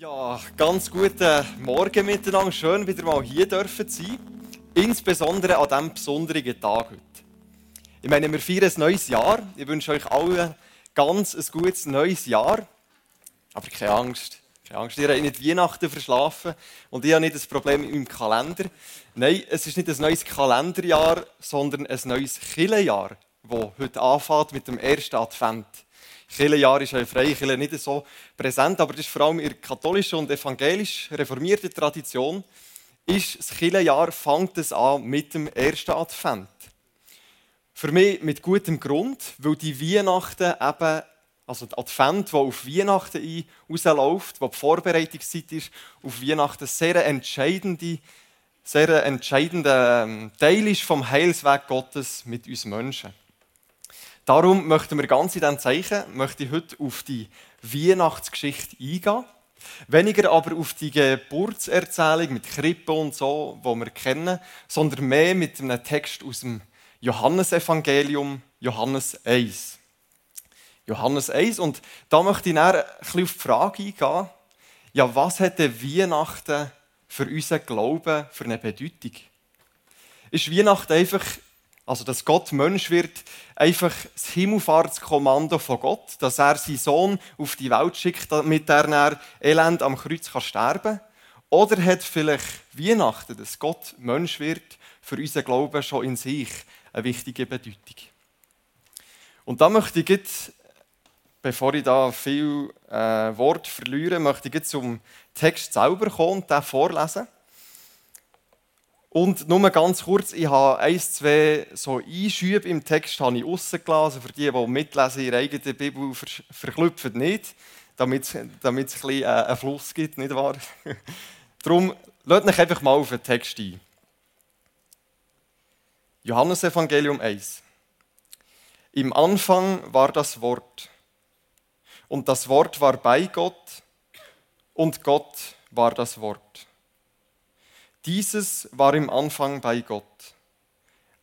Ja, ganz guten Morgen miteinander. Schön, wieder mal hier dürfen sein. Insbesondere an diesem besonderen Tag heute. Ich meine, wir feiern ein neues Jahr. Ich wünsche euch allen ganz ein gutes neues Jahr. Aber keine Angst. Keine Angst, ihr habt nicht Weihnachten verschlafen und ich habe nicht das Problem mit meinem Kalender. Nein, es ist nicht ein neues Kalenderjahr, sondern ein neues Killenjahr, das heute anfängt mit dem ersten Advent. Kirchenjahr ist ja Freikirche nicht so präsent, aber das ist vor allem in der katholischen und evangelisch reformierten Tradition, ist das Kirchenjahr fängt es an mit dem ersten Advent. Für mich mit gutem Grund, weil die Weihnachten eben, also der Advent, der auf Weihnachten ein rausläuft, wo die Vorbereitungszeit ist, auf Weihnachten sehr entscheidende, sehr entscheidender ähm, Teil ist vom Heilsweg Gottes mit uns Menschen. Darum möchten wir ganz in diesem Zeichen, möchte ich heute auf die Weihnachtsgeschichte eingehen. Weniger aber auf die Geburtserzählung mit Krippe und so, wo wir kennen, sondern mehr mit einem Text aus dem Johannesevangelium, Johannes 1. Johannes 1. Und da möchte ich dann ein bisschen auf die Frage eingehen, ja, was hat der Weihnachten für unseren Glauben für eine Bedeutung? Ist Weihnachten einfach also, dass Gott Mensch wird, einfach das Himmelfahrtskommando von Gott, dass er seinen Sohn auf die Welt schickt, damit er elend am Kreuz sterben kann. Oder hat vielleicht Weihnachten, dass Gott Mensch wird, für unseren Glauben schon in sich eine wichtige Bedeutung. Und da möchte ich jetzt, bevor ich da viel äh, Wort verliere, möchte ich jetzt zum Text selber kommen und den vorlesen. Und nur ganz kurz, ich habe ein, zwei so Einschübe im Text habe ich rausgelassen. Für die, die mitlesen, ihre eigene Bibel ver verklüpfen nicht, damit es ein bisschen äh, einen Fluss gibt, nicht wahr? Darum, lasst euch einfach mal auf den Text ein. Johannes Evangelium 1. Im Anfang war das Wort. Und das Wort war bei Gott. Und Gott war das Wort. Dieses war im Anfang bei Gott.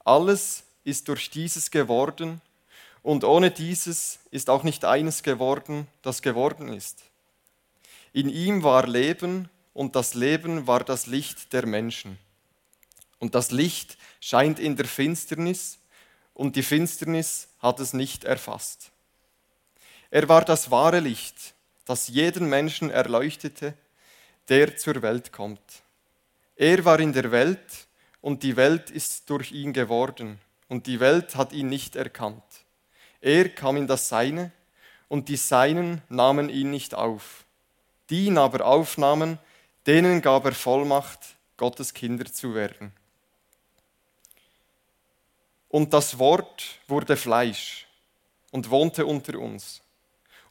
Alles ist durch dieses geworden und ohne dieses ist auch nicht eines geworden, das geworden ist. In ihm war Leben und das Leben war das Licht der Menschen. Und das Licht scheint in der Finsternis und die Finsternis hat es nicht erfasst. Er war das wahre Licht, das jeden Menschen erleuchtete, der zur Welt kommt. Er war in der Welt und die Welt ist durch ihn geworden und die Welt hat ihn nicht erkannt. Er kam in das Seine und die Seinen nahmen ihn nicht auf. Die ihn aber aufnahmen, denen gab er Vollmacht, Gottes Kinder zu werden. Und das Wort wurde Fleisch und wohnte unter uns.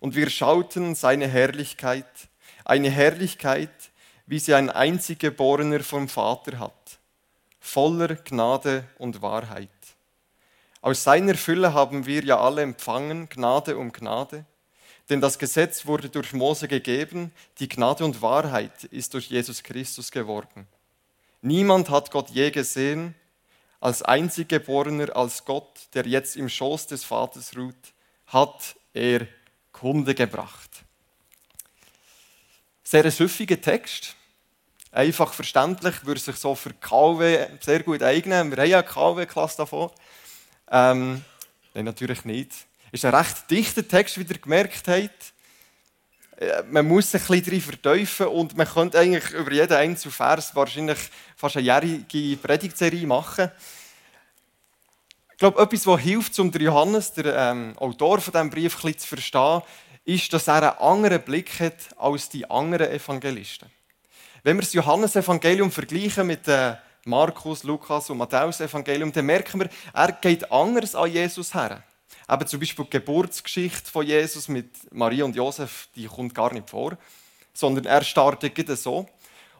Und wir schauten seine Herrlichkeit, eine Herrlichkeit, wie sie ein einziggeborener vom Vater hat, voller Gnade und Wahrheit. Aus seiner Fülle haben wir ja alle empfangen, Gnade um Gnade. Denn das Gesetz wurde durch Mose gegeben, die Gnade und Wahrheit ist durch Jesus Christus geworden. Niemand hat Gott je gesehen, als einziggeborener als Gott, der jetzt im Schoß des Vaters ruht, hat er Kunde gebracht. Sehr süffiger Text. Einfach verständlich, würde sich so für KW sehr gut eignen. Wir haben ja eine KW-Klasse davon. Ähm, nein, natürlich nicht. Ist ein recht dichter Text, wie ihr gemerkt habt. Äh, man muss sich ein bisschen drin verteufeln und man könnte eigentlich über jeden einzelnen Vers wahrscheinlich fast eine jährige Predigtserie machen. Ich glaube, etwas, was hilft, um Johannes, der ähm, Autor von diesem Brief, ein bisschen zu verstehen, ist, dass er einen anderen Blick hat als die anderen Evangelisten. Wenn wir das Johannesevangelium vergleichen mit dem Markus, Lukas und Matthäus Evangelium, dann merken wir, er geht anders an Jesus her. Eben zum Beispiel die Geburtsgeschichte von Jesus mit Maria und Josef, die kommt gar nicht vor, sondern er startet so.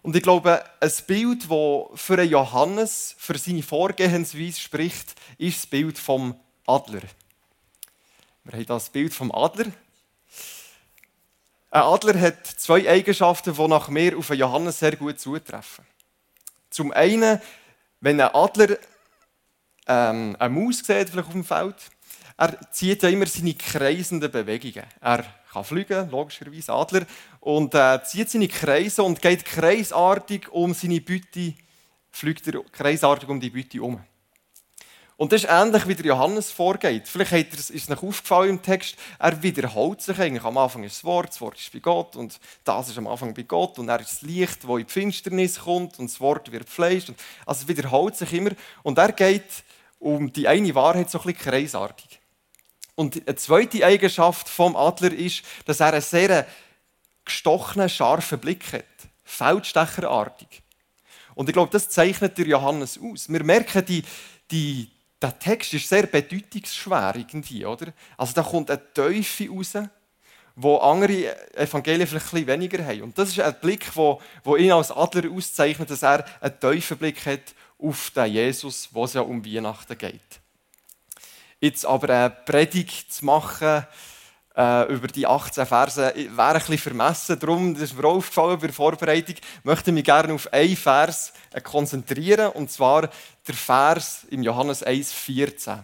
Und ich glaube, ein Bild, das für Johannes, für seine Vorgehensweise spricht, ist das Bild vom Adler. Wir haben das Bild vom Adler. Ein Adler hat zwei Eigenschaften, die nach mir auf Johannes sehr gut zutreffen. Zum einen, wenn ein Adler ähm, eine Maus sieht, vielleicht auf dem Feld, er zieht ja immer seine kreisenden Bewegungen. Er kann fliegen, logischerweise Adler, und äh, zieht seine Kreise und geht kreisartig um seine Beute, fliegt er kreisartig um die Beute um. Und das ist ähnlich, wie der Johannes vorgeht. Vielleicht ist es noch aufgefallen im Text, er wiederholt sich eigentlich. Am Anfang ist das Wort, das Wort ist bei Gott und das ist am Anfang bei Gott und er ist das Licht, das in die Finsternis kommt und das Wort wird Fleisch. Also es wiederholt sich immer und er geht um die eine Wahrheit so ein bisschen kreisartig. Und eine zweite Eigenschaft vom Adler ist, dass er einen sehr gestochenen, scharfen Blick hat. Feldstecherartig. Und ich glaube, das zeichnet der Johannes aus. Wir merken, die, die, der Text ist sehr bedeutungsschwer irgendwie, oder? Also da kommt eine Teufel raus, wo andere Evangelien vielleicht ein bisschen weniger haben. Und das ist ein Blick, wo, wo ihn als Adler auszeichnet, dass er einen Teufelblick hat auf den Jesus, wo es ja um Weihnachten geht. Jetzt aber eine Predigt zu machen äh, über die 18 Verse wäre ein bisschen vermessen. Darum, das ist mir aufgefallen bei der Vorbereitung, möchte ich mich gerne auf einen Vers äh, konzentrieren, und zwar der Vers im Johannes 1,14.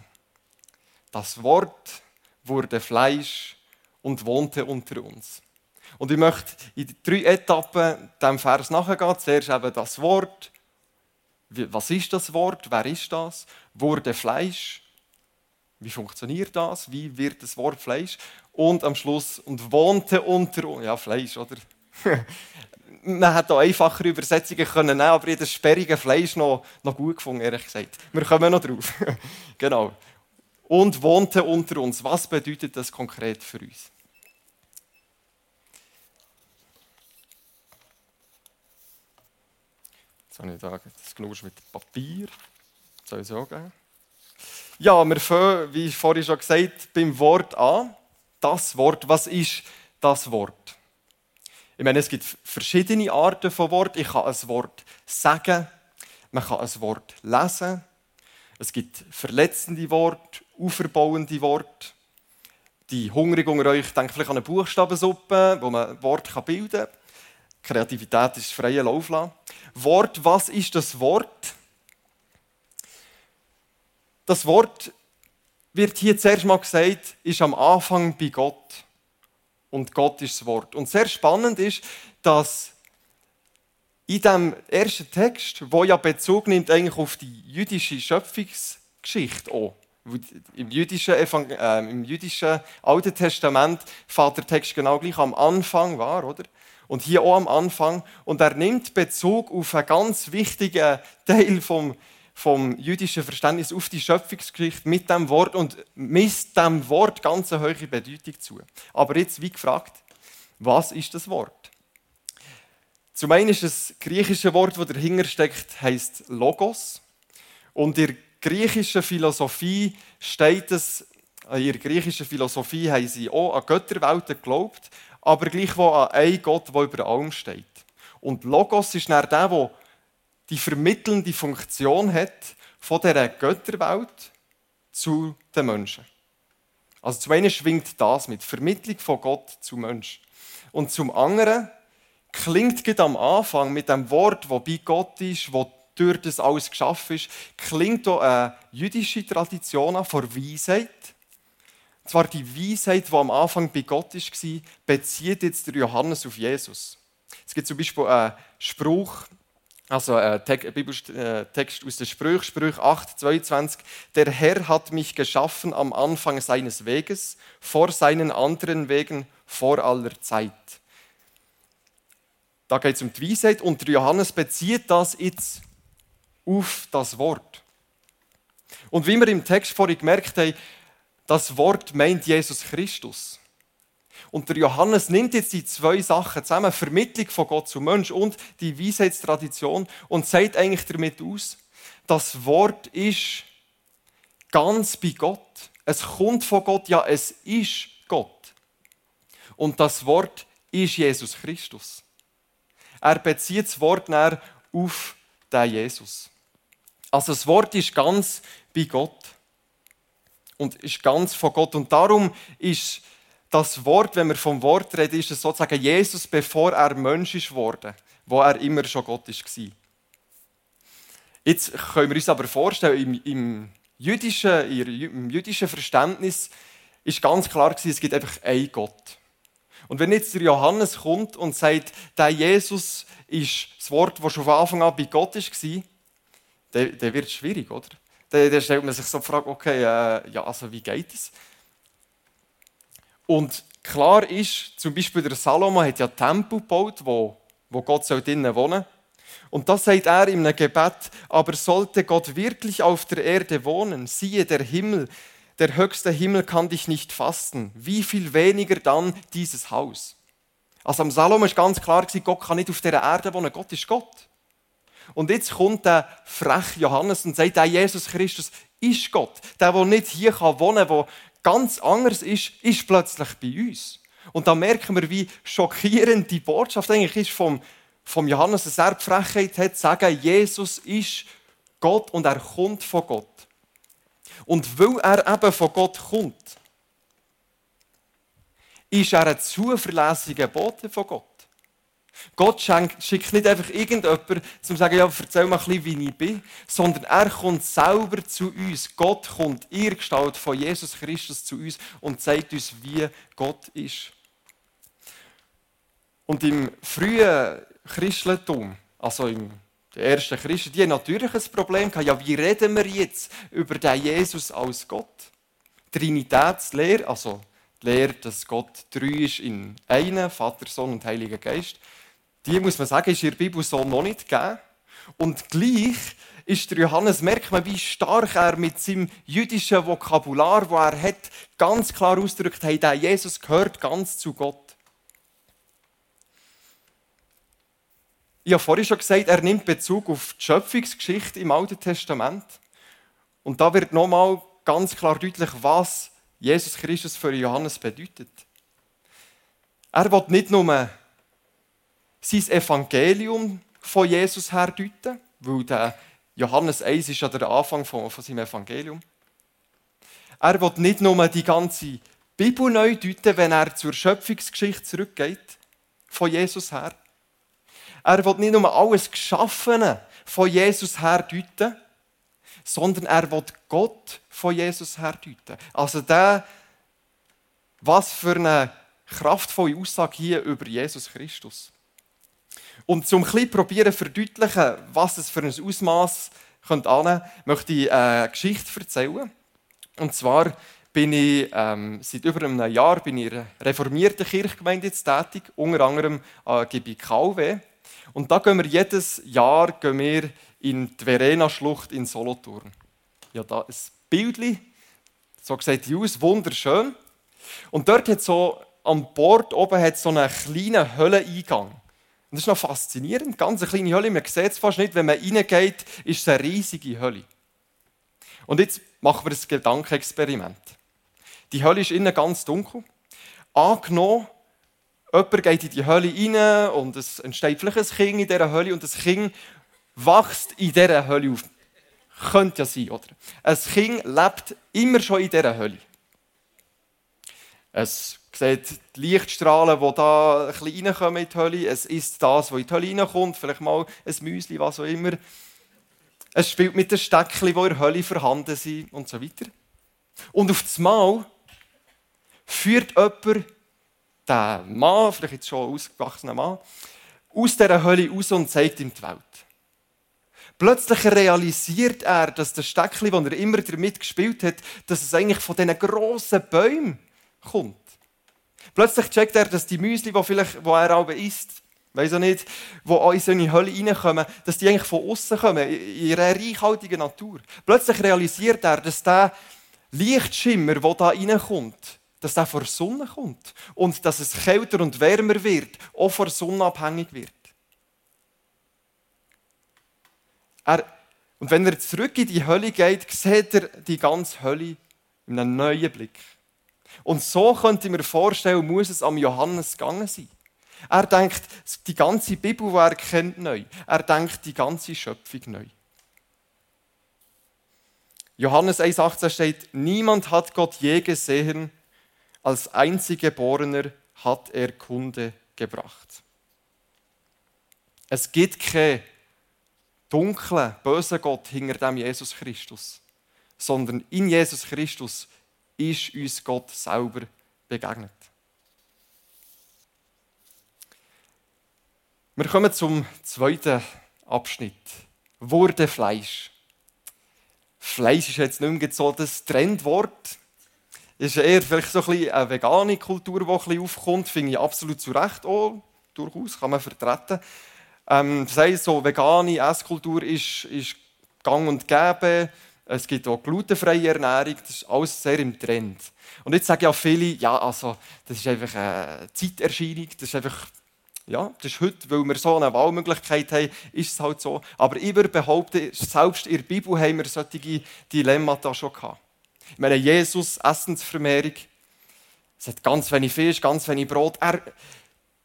Das Wort wurde Fleisch und wohnte unter uns. Und ich möchte in drei Etappen dem Vers nachgehen. Zuerst eben das Wort. Was ist das Wort? Wer ist das? Wurde Fleisch. Wie funktioniert das? Wie wird das Wort Fleisch? Und am Schluss, und wohnte unter uns. Ja, Fleisch, oder? Man hätte auch einfachere Übersetzungen können nehmen, aber ich das sperrige Fleisch noch, noch gut gefunden, ehrlich gesagt. Wir kommen noch drauf. genau. Und wohnte unter uns. Was bedeutet das konkret für uns? Jetzt habe ich da das Knusch mit Papier. soll ich so geben? Ja, wir fangen, wie vorhin schon gesagt, beim Wort an. Das Wort, was ist das Wort? Ich meine, es gibt verschiedene Arten von Wort. Ich kann ein Wort sagen, man kann ein Wort lesen. Es gibt verletzende Worte, auferbauende Worte. Die Hungrigen unter euch denken vielleicht an eine Buchstabensuppe, wo man Wort bilden kann. Kreativität ist freie Lauf. Wort, was ist das Wort? Das Wort wird hier zuerst mal gesagt, ist am Anfang bei Gott. Und Gott ist das Wort. Und sehr spannend ist, dass in dem ersten Text, wo ja Bezug nimmt eigentlich auf die jüdische Schöpfungsgeschichte auch, im jüdischen, äh, im jüdischen Alten Testament fährt der Text genau gleich am Anfang war, oder? Und hier auch am Anfang. Und er nimmt Bezug auf einen ganz wichtigen Teil vom vom jüdischen Verständnis auf die Schöpfungsgeschichte mit dem Wort und misst dem Wort ganz eine hohe Bedeutung zu. Aber jetzt, wie gefragt, was ist das Wort? Zum einen ist das griechische Wort, das dahinter steckt, heißt Logos. Und in der griechischen Philosophie steht es, in der griechischen Philosophie haben sie auch an Götterwelten geglaubt, aber gleichwohl an einen Gott, der über allem steht. Und Logos ist dann der, der die vermittelnde Funktion hat von dieser Götterwelt zu den Menschen. Also zum einen schwingt das mit Vermittlung von Gott zu Menschen. Und zum anderen klingt gerade am Anfang mit dem Wort, wo bei Gott ist, wo durch das alles geschaffen ist, klingt auch eine jüdische Tradition an von Weisheit. Und zwar die Weisheit, die am Anfang bei Gott war, bezieht jetzt der Johannes auf Jesus. Es gibt zum Beispiel einen Spruch also äh, äh, Bibeltext aus der Sprüch, Sprüch 8, 22. Der Herr hat mich geschaffen am Anfang seines Weges, vor seinen anderen Wegen, vor aller Zeit. Da geht es um die Weisheit und der Johannes bezieht das jetzt auf das Wort. Und wie wir im Text vorhin gemerkt haben, das Wort meint Jesus Christus. Und der Johannes nimmt jetzt die zwei Sachen zusammen, Vermittlung von Gott zum Mensch und die Weisheitstradition und sagt eigentlich damit aus, das Wort ist ganz bei Gott. Es kommt von Gott, ja, es ist Gott. Und das Wort ist Jesus Christus. Er bezieht das Wort näher auf den Jesus. Also das Wort ist ganz bei Gott und ist ganz von Gott. Und darum ist das Wort, wenn wir vom Wort reden, ist es sozusagen Jesus, bevor er Mensch ist worden, wo er immer schon Gott war. Jetzt können wir uns aber vorstellen, im, im, jüdischen, im jüdischen Verständnis ist ganz klar es gibt einfach einen Gott. Und wenn jetzt der Johannes kommt und sagt, der Jesus ist das Wort, das schon von Anfang an bei Gott war, dann wird es schwierig, oder? Dann, dann, stellt man sich so die Frage, okay, äh, ja, also wie geht es? Und klar ist, zum Beispiel der Salomo hat ja Tempel gebaut, wo, wo Gott soll drinnen wohnen Und das sagt er in einem Gebet, aber sollte Gott wirklich auf der Erde wohnen, siehe der Himmel, der höchste Himmel kann dich nicht fasten, wie viel weniger dann dieses Haus. Also am Salomo ist ganz klar, Gott kann nicht auf der Erde wohnen, Gott ist Gott. Und jetzt kommt der freche Johannes und sagt, der Jesus Christus ist Gott. Der, der nicht hier wohnen kann, ganz anders ist, ist plötzlich bei uns. Und da merken wir, wie schockierend die Botschaft eigentlich ist vom, vom Johannes, dass er die Frechheit hat, zu sagen, Jesus ist Gott und er kommt von Gott. Und weil er eben von Gott kommt, ist er ein zuverlässiger Bote von Gott. Gott schickt nicht einfach irgendjemanden, um zu sagen, ja, erzähl mal ein bisschen, wie ich bin, sondern er kommt selber zu uns. Gott kommt in Gestalt von Jesus Christus zu uns und zeigt uns, wie Gott ist. Und im frühen Christentum, also im die ersten Christen, die natürlich ein Problem gehabt. Ja, wie reden wir jetzt über den Jesus als Gott? Trinitätslehre, also die Lehre, dass Gott drei ist in einem, Vater, Sohn und Heiliger Geist, die muss man sagen, ist in der Bibel so noch nicht gegeben. Und gleich ist der Johannes, merkt man, wie stark er mit seinem jüdischen Vokabular, wo er hat, ganz klar ausdrückt, hey, der Jesus gehört ganz zu Gott. Ich habe vorhin schon gesagt, er nimmt Bezug auf die Schöpfungsgeschichte im Alten Testament. Und da wird nochmal ganz klar deutlich, was Jesus Christus für Johannes bedeutet. Er will nicht nur sein Evangelium von Jesus her deuten, weil der Johannes 1 ist ja der Anfang von, von seinem Evangelium. Er will nicht nur die ganze Bibel neu deuten, wenn er zur Schöpfungsgeschichte zurückgeht, von Jesus her. Er will nicht nur alles Geschaffene von Jesus her deuten, sondern er will Gott von Jesus her deuten. Also der, was für eine kraftvolle Aussage hier über Jesus Christus. Und zum ein probieren verdeutlichen, was es für ein Ausmaß könnte annehmen, möchte ich eine Geschichte erzählen. Und zwar bin ich ähm, seit über einem Jahr bin ich in einer reformierten Kirchgemeinde tätig, unter anderem an GBKW. Und da gehen wir jedes Jahr gehen wir in die Verena-Schlucht in Solothurn. Ja, da ein Bildli, so sieht die aus, wunderschön. Und dort hat so am Bord oben hat so einen kleinen Höhleneingang. Und das ist noch faszinierend, ganz eine kleine Höhle. Man sieht es fast nicht, wenn man reingeht, ist es eine riesige Höhle. Und jetzt machen wir ein Gedankenexperiment. Die Höhle ist innen ganz dunkel. Angenommen, Jemand geht in die Hölle rein und es entsteht vielleicht ein Kind in dieser Hölle und das Kind wächst in dieser Hölle auf. Könnte ja sein, oder? Ein Kind lebt immer schon in dieser Hölle. Es sieht die Lichtstrahlen, die da ein bisschen in die Hölle. Es isst das, was in die Hölle reinkommt. Vielleicht mal ein Müsli, was auch immer. Es spielt mit den Steckchen, die in der Hölle vorhanden sind und so weiter. Und auf das Mal führt jemand der Mann, vielleicht jetzt schon ausgewachsener Mann, aus dieser Hölle raus und zeigt ihm die Welt. Plötzlich realisiert er, dass das Steckchen, das er immer damit gespielt hat, dass es eigentlich von diesen grossen Bäumen kommt. Plötzlich checkt er, dass die Müsli, die, vielleicht, die er auch isst, weiß auch nicht, die in so eine Hölle reinkommen, dass die eigentlich von außen kommen, in ihrer reichhaltigen Natur. Plötzlich realisiert er, dass der Lichtschimmer, der da reinkommt, dass der vor Sonne kommt und dass es kälter und wärmer wird, auch vor Sonne abhängig wird. Er, und wenn er zurück in die Hölle geht, sieht er die ganze Hölle in einem neuen Blick. Und so könnte ich mir vorstellen, muss es am Johannes gegangen sein. Er denkt die ganze Bibel, die er kennt, neu. Er denkt die ganze Schöpfung neu. Johannes 1,18 steht: Niemand hat Gott je gesehen, als Einziggeborener hat er Kunde gebracht. Es gibt keinen dunklen, bösen Gott hinter dem Jesus Christus, sondern in Jesus Christus ist uns Gott selber begegnet. Wir kommen zum zweiten Abschnitt. Wurde Fleisch. Fleisch ist jetzt nicht mehr so das Trendwort. Ist eher vielleicht so ein bisschen eine vegane Kultur, die ein bisschen aufkommt. Finde ich absolut zu Recht auch. Durchaus kann man vertreten. Ähm, das heißt, so vegane Esskultur ist, ist gang und gäbe. Es gibt auch glutenfreie Ernährung. Das ist alles sehr im Trend. Und jetzt sagen ja viele, ja, also, das ist einfach eine Zeiterscheinung. Das ist einfach ja, das ist heute, weil wir so eine Wahlmöglichkeit haben, ist es halt so. Aber ich würde behaupten, selbst in der Bibel haben wir solche Dilemmata schon gehabt. Ich meine, Jesus, Essensvermehrung, es hat ganz wenig Fisch, ganz wenig Brot. Er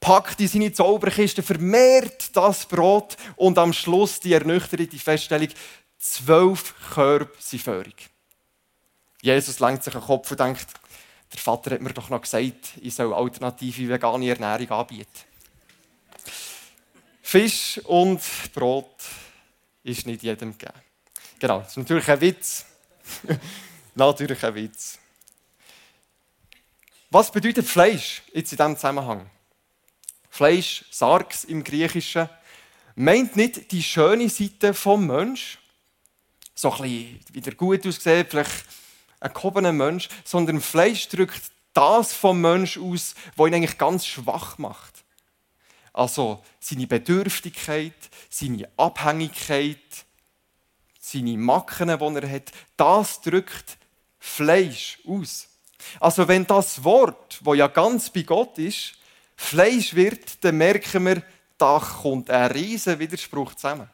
packt in seine Zauberkiste, vermehrt das Brot und am Schluss die ernüchternde Feststellung, zwölf Körbe sind völlig. Jesus lenkt sich den Kopf und denkt, der Vater hat mir doch noch gesagt, ich soll alternative vegane Ernährung anbieten. Fisch und Brot ist nicht jedem gegeben. Genau, das ist natürlich ein Witz. natürlich ein Witz. Was bedeutet Fleisch jetzt in diesem Zusammenhang? Fleisch, Sarx im Griechischen, meint nicht die schöne Seite vom Mensch, so ein bisschen wieder gut aussehen, vielleicht ein gehobener Mensch, sondern Fleisch drückt das vom Mensch aus, was ihn eigentlich ganz schwach macht. Also seine Bedürftigkeit, seine Abhängigkeit, seine Macken, die er hat, das drückt Fleisch aus. Also wenn das Wort, wo ja ganz bei Gott ist, Fleisch wird, dann merken wir, da kommt ein riesen Widerspruch zusammen.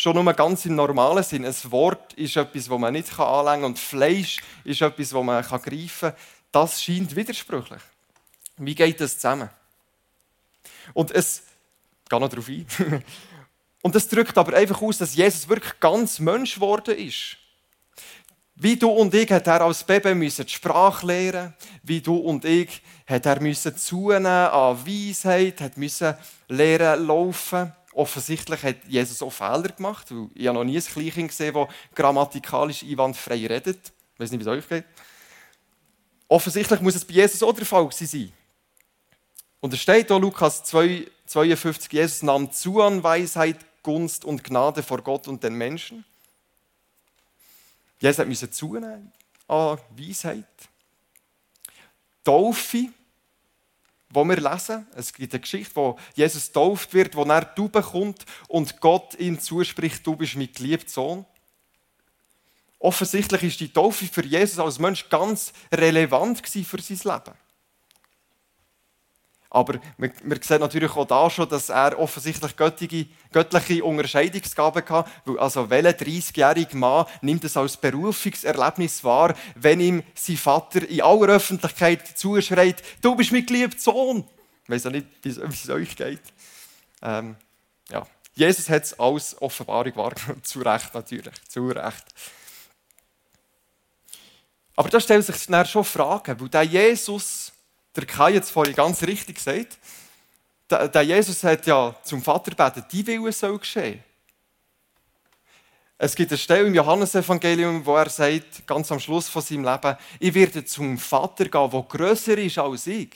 Schon nur ganz im normalen Sinn. Ein Wort ist etwas, das man nicht anlängen kann und Fleisch ist etwas, das man greifen kann. Das scheint widersprüchlich. Wie geht das zusammen? Und es, ich gehe noch darauf ein, und es drückt aber einfach aus, dass Jesus wirklich ganz Mensch geworden ist. Wie du und ich hat er als Baby die Sprache lernen, wie du und ich hat er zunehmen an Weisheit, hat müssen lernen laufen. Offensichtlich hat Jesus auch Fehler gemacht, weil ich habe noch nie ein Kleinkind gesehen, das grammatikalisch einwandfrei redet. Ich weiß nicht, wie es euch geht. Offensichtlich muss es bei Jesus auch der Fall sein. Und es steht hier, Lukas 2, 52, Jesus nahm zu an Weisheit, Gunst und Gnade vor Gott und den Menschen. Jesus musste zunehmen an Weisheit. Taufe, wo wir lesen, es gibt eine Geschichte, wo Jesus tauft wird, wo er du bekommt und Gott ihm zuspricht, du bist mein geliebter Sohn. Offensichtlich ist die Taufe für Jesus als Mensch ganz relevant für sein Leben. Aber wir, wir sehen natürlich auch da schon, dass er offensichtlich göttliche, göttliche Unterscheidungsgaben hatte. Also welcher 30-jährige Mann nimmt es als Berufungserlebnis wahr, wenn ihm sein Vater in aller Öffentlichkeit zuschreit, du bist mein geliebter Sohn. Ich weiß auch nicht, wie es euch geht. Ähm, ja. Jesus hat es als Offenbarung wahrgenommen. zu Recht natürlich, zu Recht. Aber da stellt sich dann schon Fragen, weil der Jesus der Kai es vorhin ganz richtig gesagt. Der, Jesus hat ja zum Vater gebeten, die Wille soll geschehen. Es gibt eine Stelle im Johannesevangelium, wo er sagt, ganz am Schluss von seinem Leben, ich werde zum Vater gehen, der grösser ist als ich.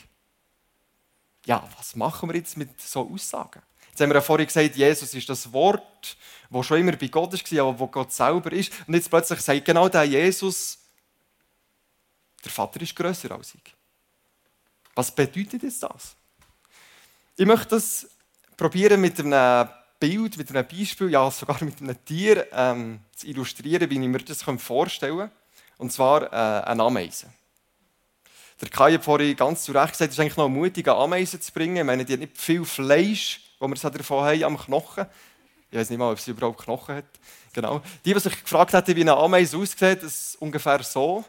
Ja, was machen wir jetzt mit so Aussagen? Jetzt haben wir ja vorhin gesagt, Jesus ist das Wort, das schon immer bei Gott war, aber wo Gott selber ist. Und jetzt plötzlich sagt genau der Jesus, der Vater ist grösser als ich. Was bedeutet das? Ich möchte das probieren mit einem Bild, mit einem Beispiel, ja sogar mit einem Tier ähm, zu illustrieren, wie ich mir das vorstellen kann. Und zwar äh, eine Ameise. Der Kai hat vorhin ganz zu Recht gesagt, es ist eigentlich noch mutig, eine Ameise zu bringen. Ich meine, die hat nicht viel Fleisch, das wir davon haben, am Knochen. Ich weiß nicht mal, ob sie überhaupt Knochen hat. Genau. Die, die sich gefragt hätten, wie eine Ameise aussieht, ist ungefähr so.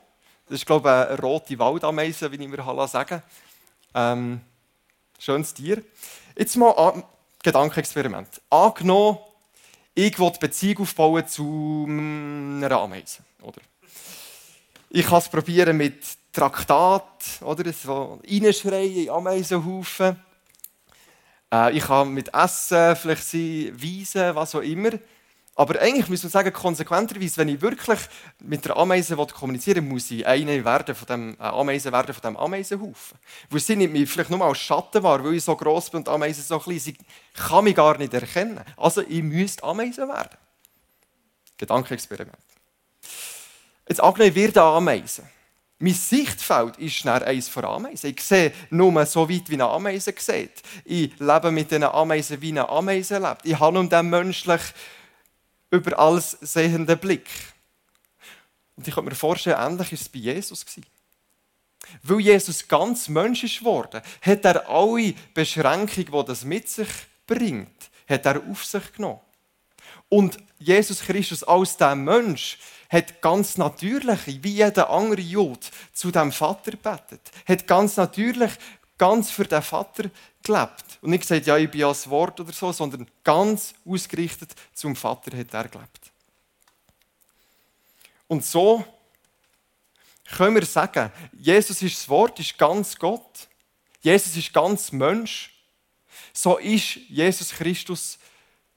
Das ist, glaube ich, eine rote Waldameise, wie ich mir sagen ähm, schönes Tier. Jetzt mal ein Gedankenexperiment. Angenommen, ich will Beziehung aufbauen zu einer Ameise. Oder? Ich kann es probieren mit Traktat, oder? so reinschreien in Ameisenhaufen. Äh, ich kann mit Essen, vielleicht sein, Weisen, was auch immer. Aber eigentlich muss man sagen, konsequenterweise, wenn ich wirklich mit der Ameise kommunizieren will, muss ich eine werden von dem, äh, Ameise werden von dem Ameisenhaufen. Weil sie nimmt mich vielleicht nur als Schatten wahr, weil ich so gross bin und die Ameise so klein. Sie kann mich gar nicht erkennen. Also ich müsste Ameise werden. Gedankenexperiment. Jetzt angenommen, wird eine Ameise. Mein Sichtfeld ist dann eines von Ameisen. Ich sehe nur so weit, wie eine Ameise sieht. Ich lebe mit diesen Ameisen, wie eine Ameise lebt. Ich habe um den menschlich über alles sehenden Blick. Und ich kann mir vorstellen, ähnlich war es bei Jesus. Weil Jesus ganz Mensch ist geworden, hat er alle Beschränkungen, die das mit sich bringt, hat er auf sich genommen. Und Jesus Christus als der Mensch hat ganz natürlich, wie jeder andere Jude, zu dem Vater betet. Hat ganz natürlich ganz für den Vater gelebt. Und nicht gesagt, ja, ich bin als Wort oder so, sondern ganz ausgerichtet zum Vater hat er gelebt. Und so können wir sagen, Jesus ist das Wort, ist ganz Gott. Jesus ist ganz Mensch. So ist Jesus Christus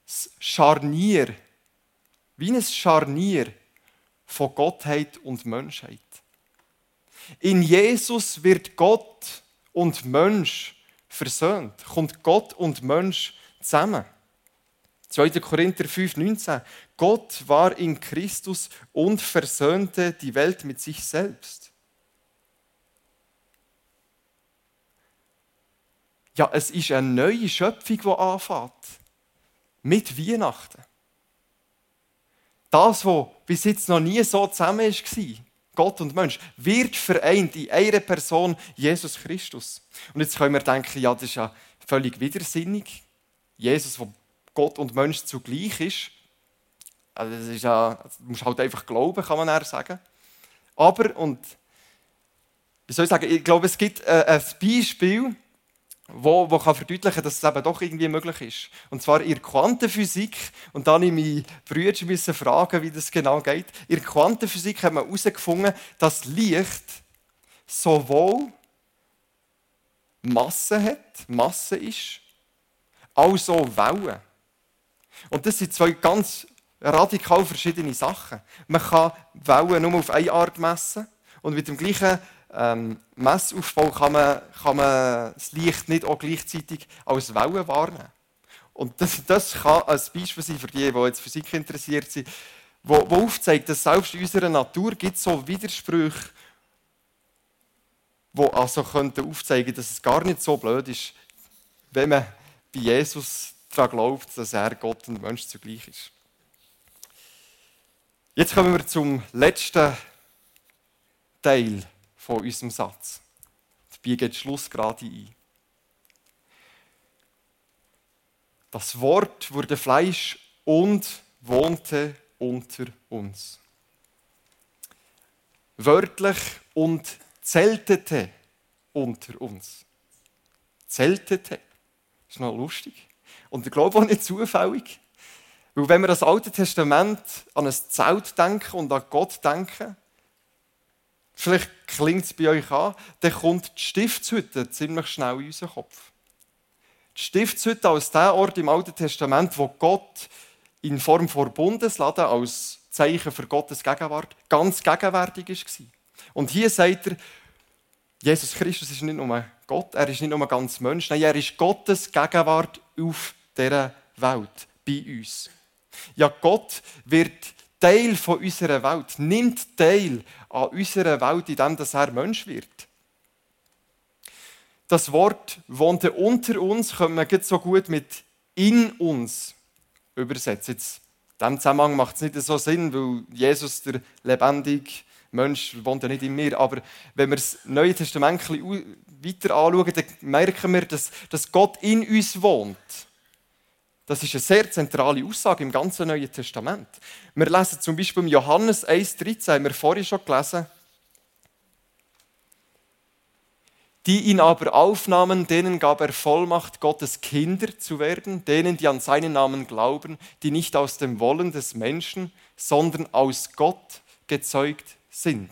das Scharnier, wie ein Scharnier von Gottheit und Menschheit. In Jesus wird Gott und Mensch versöhnt, kommt Gott und Mensch zusammen. 2. Korinther 5,19 Gott war in Christus und versöhnte die Welt mit sich selbst. Ja, es ist eine neue Schöpfung, die anfängt. Mit Weihnachten. Das, was bis jetzt noch nie so zusammen war, Gott und Mensch, wird vereint in einer Person, Jesus Christus. Und jetzt können wir denken, ja, das ist ja völlig widersinnig. Jesus, der Gott und Mensch zugleich ist. Also das ist ja, das musst halt einfach glauben, kann man eher sagen. Aber, und wie soll ich sagen, ich glaube, es gibt äh, ein Beispiel, wo, wo kann verdeutlichen dass es eben doch irgendwie möglich ist. Und zwar in der Quantenphysik. Und dann habe ich meine Brüder fragen, wie das genau geht. In der Quantenphysik hat man herausgefunden, dass Licht sowohl Masse hat, Masse ist, als auch Wellen. Und das sind zwei ganz radikal verschiedene Sachen. Man kann Wellen nur auf eine Art messen und mit dem gleichen ähm, Messaufbau kann man, kann man das Licht nicht auch gleichzeitig als Wellen warnen. Und das, das kann ein Beispiel sein für die, die jetzt Physik interessiert sind, wo, wo aufzeigt, dass selbst in unserer Natur gibt so Widersprüche, die also könnten aufzeigen, dass es gar nicht so blöd ist, wenn man bei Jesus daran glaubt, dass er Gott und Mensch zugleich ist. Jetzt kommen wir zum letzten Teil von unserem Satz. Dabei geht Schluss gerade ein. Das Wort wurde Fleisch und wohnte unter uns. Wörtlich und zeltete unter uns. Zeltete. Ist noch lustig. Und ich glaube auch nicht zufällig. Weil wenn wir das Alte Testament an ein Zelt denken und an Gott denken, vielleicht klingt es bei euch an, dann kommt die Stiftshütte ziemlich schnell in unseren Kopf. Die Stiftshütte als der Ort im Alten Testament, wo Gott in Form von Bundesladen als Zeichen für Gottes Gegenwart ganz gegenwärtig war. Und hier sagt er, Jesus Christus ist nicht nur Gott, er ist nicht nur ganz Mensch, nein, er ist Gottes Gegenwart auf dieser Welt, bei uns. Ja, Gott wird Teil von unserer Welt, nimmt Teil an unserer Welt, indem er Mensch wird. Das Wort wohnte unter uns, können wir so gut mit in uns übersetzen. Jetzt, in diesem Zusammenhang macht es nicht so Sinn, weil Jesus, der lebendige Mensch, wohnt ja nicht in mir. Aber wenn wir das Neue Testament weiter anschauen, dann merken wir, dass, dass Gott in uns wohnt. Das ist eine sehr zentrale Aussage im ganzen Neuen Testament. Wir lesen zum Beispiel im Johannes 1,13, haben wir vorhin schon gelesen. Die ihn aber aufnahmen, denen gab er Vollmacht, Gottes Kinder zu werden, denen, die an seinen Namen glauben, die nicht aus dem Wollen des Menschen, sondern aus Gott gezeugt sind.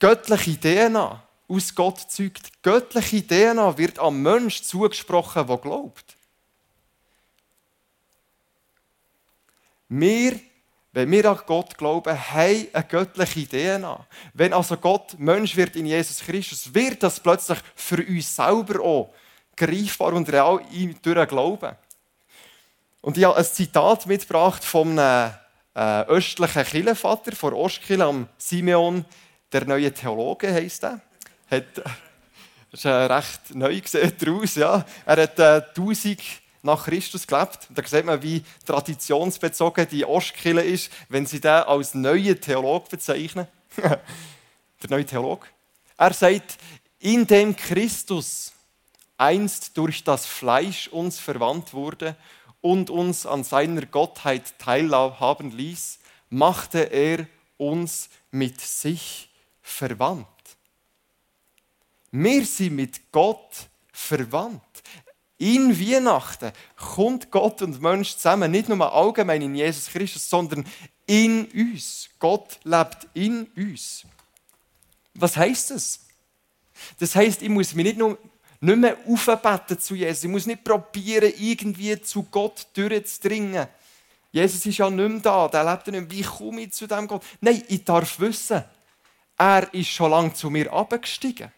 Göttliche DNA aus Gott zeugt. Göttliche DNA wird am Mensch zugesprochen, der glaubt. Wir, wenn wir an Gott glauben, haben eine göttliche DNA. Wenn also Gott Mensch wird in Jesus Christus, wird das plötzlich für uns selber auch greifbar und real durch Glauben. Und ich habe ein Zitat mitgebracht vom äh, östlichen Kirchenvater von Ostkirche, am Simeon, der neue Theologe heisst er. Hat, ist recht neu gesehen daraus, ja. Er hat äh, 1000 nach Christus gelebt. Da sieht man, wie traditionsbezogen die Ostkirche ist, wenn sie den als neuen Theolog bezeichnen. der neue Theolog. Er sagt, in dem Christus einst durch das Fleisch uns verwandt wurde und uns an seiner Gottheit teilhaben ließ, machte er uns mit sich verwandt. Wir sind mit Gott verwandt. In Weihnachten kommt Gott und Mensch zusammen, nicht nur allgemein in Jesus Christus, sondern in uns. Gott lebt in uns. Was heißt das? Das heißt, ich muss mich nicht nur nicht mehr aufbeten zu Jesus. Ich muss nicht probieren, irgendwie zu Gott durchzudringen. Jesus ist ja nicht mehr da, der lebt nicht mehr. Wie komme ich zu dem Gott? Nein, ich darf wissen, er ist schon lange zu mir abgestiegen.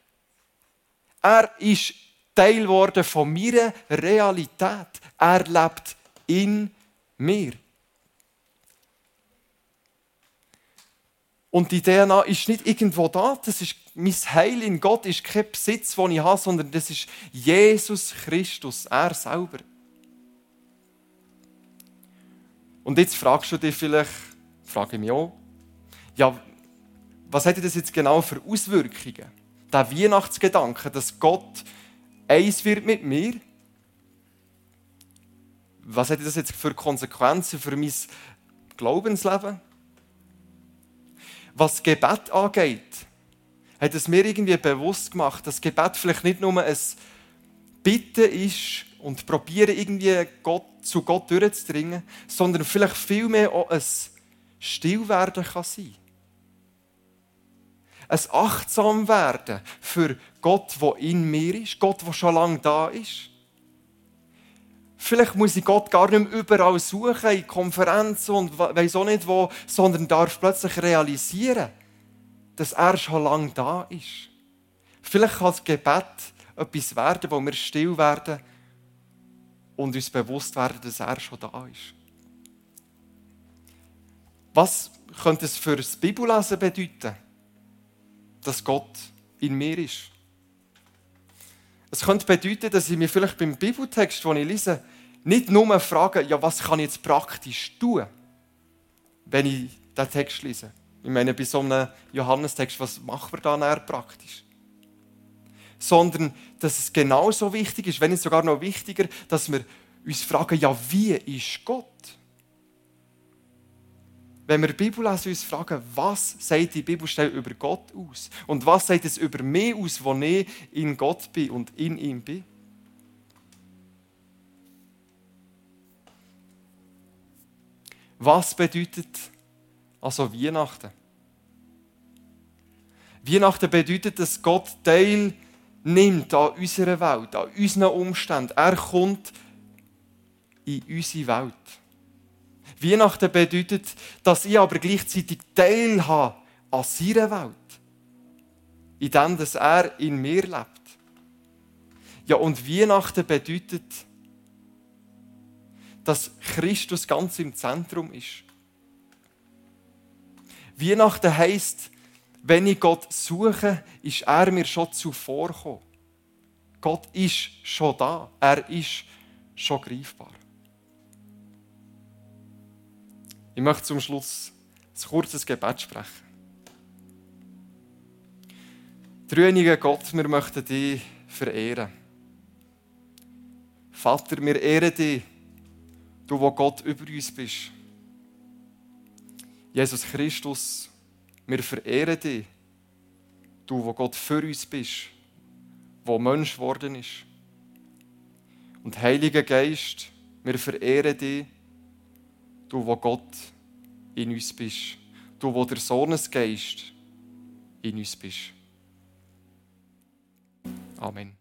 Er ist Teil geworden von meiner Realität. Er lebt in mir. Und die DNA ist nicht irgendwo da. Das ist mein Heil in Gott ist kein Besitz, den ich habe, sondern das ist Jesus Christus, er selber. Und jetzt fragst du dich vielleicht, frage ich mich auch, ja, was hätte das jetzt genau für Auswirkungen? Der Weihnachtsgedanke, dass Gott eins wird mit mir. Was hätte das jetzt für Konsequenzen für mein Glaubensleben? Was Gebet angeht, hat es mir irgendwie bewusst gemacht, dass Gebet vielleicht nicht nur ein Bitten ist und probieren irgendwie Gott, zu Gott durchzudringen, sondern vielleicht vielmehr auch ein Stillwerden kann sein. Ein Achtsamwerden für Gott, der in mir ist, Gott, der schon lange da ist. Vielleicht muss ich Gott gar nicht mehr überall suchen, in Konferenzen und weiß auch nicht wo, sondern darf plötzlich realisieren, dass er schon lange da ist. Vielleicht kann das Gebet etwas werden, wo wir still werden und uns bewusst werden, dass er schon da ist. Was könnte es für das Bibellesen bedeuten, dass Gott in mir ist? Es könnte bedeuten, dass ich mir vielleicht beim Bibeltext, den ich lese, nicht nur frage, ja, was kann ich jetzt praktisch tun, wenn ich diesen Text lese. Ich meine, bei so einem Johannestext, was machen wir da näher praktisch? Sondern, dass es genauso wichtig ist, wenn nicht sogar noch wichtiger, dass wir uns fragen, ja, wie ist Gott? Wenn wir Bibel lesen, uns fragen, was sagt die Bibelstelle über Gott aus? Und was sagt es über mich aus, wo ich in Gott bin und in ihm bin? Was bedeutet also Weihnachten? Weihnachten bedeutet, dass Gott Teil nimmt an unserer Welt, an unseren Umständen. Er kommt in unsere Welt. Weihnachten bedeutet, dass ich aber gleichzeitig Teil habe an seiner Welt. In dem, dass er in mir lebt. Ja, und Weihnachten bedeutet, dass Christus ganz im Zentrum ist. Weihnachten heisst, wenn ich Gott suche, ist er mir schon zuvorgekommen. Gott ist schon da. Er ist schon greifbar. Ich möchte zum Schluss ein kurzes Gebet sprechen. Dreiniger Gott, wir möchten dich verehren. Vater, wir ehren dich, du, wo Gott über uns bist. Jesus Christus, wir verehren dich, du, wo Gott für uns bist, wo Mensch geworden ist. Und Heiliger Geist, wir verehren dich, du, wo Gott in uns bist, du, wo der Sohnesgeist in uns bist. Amen.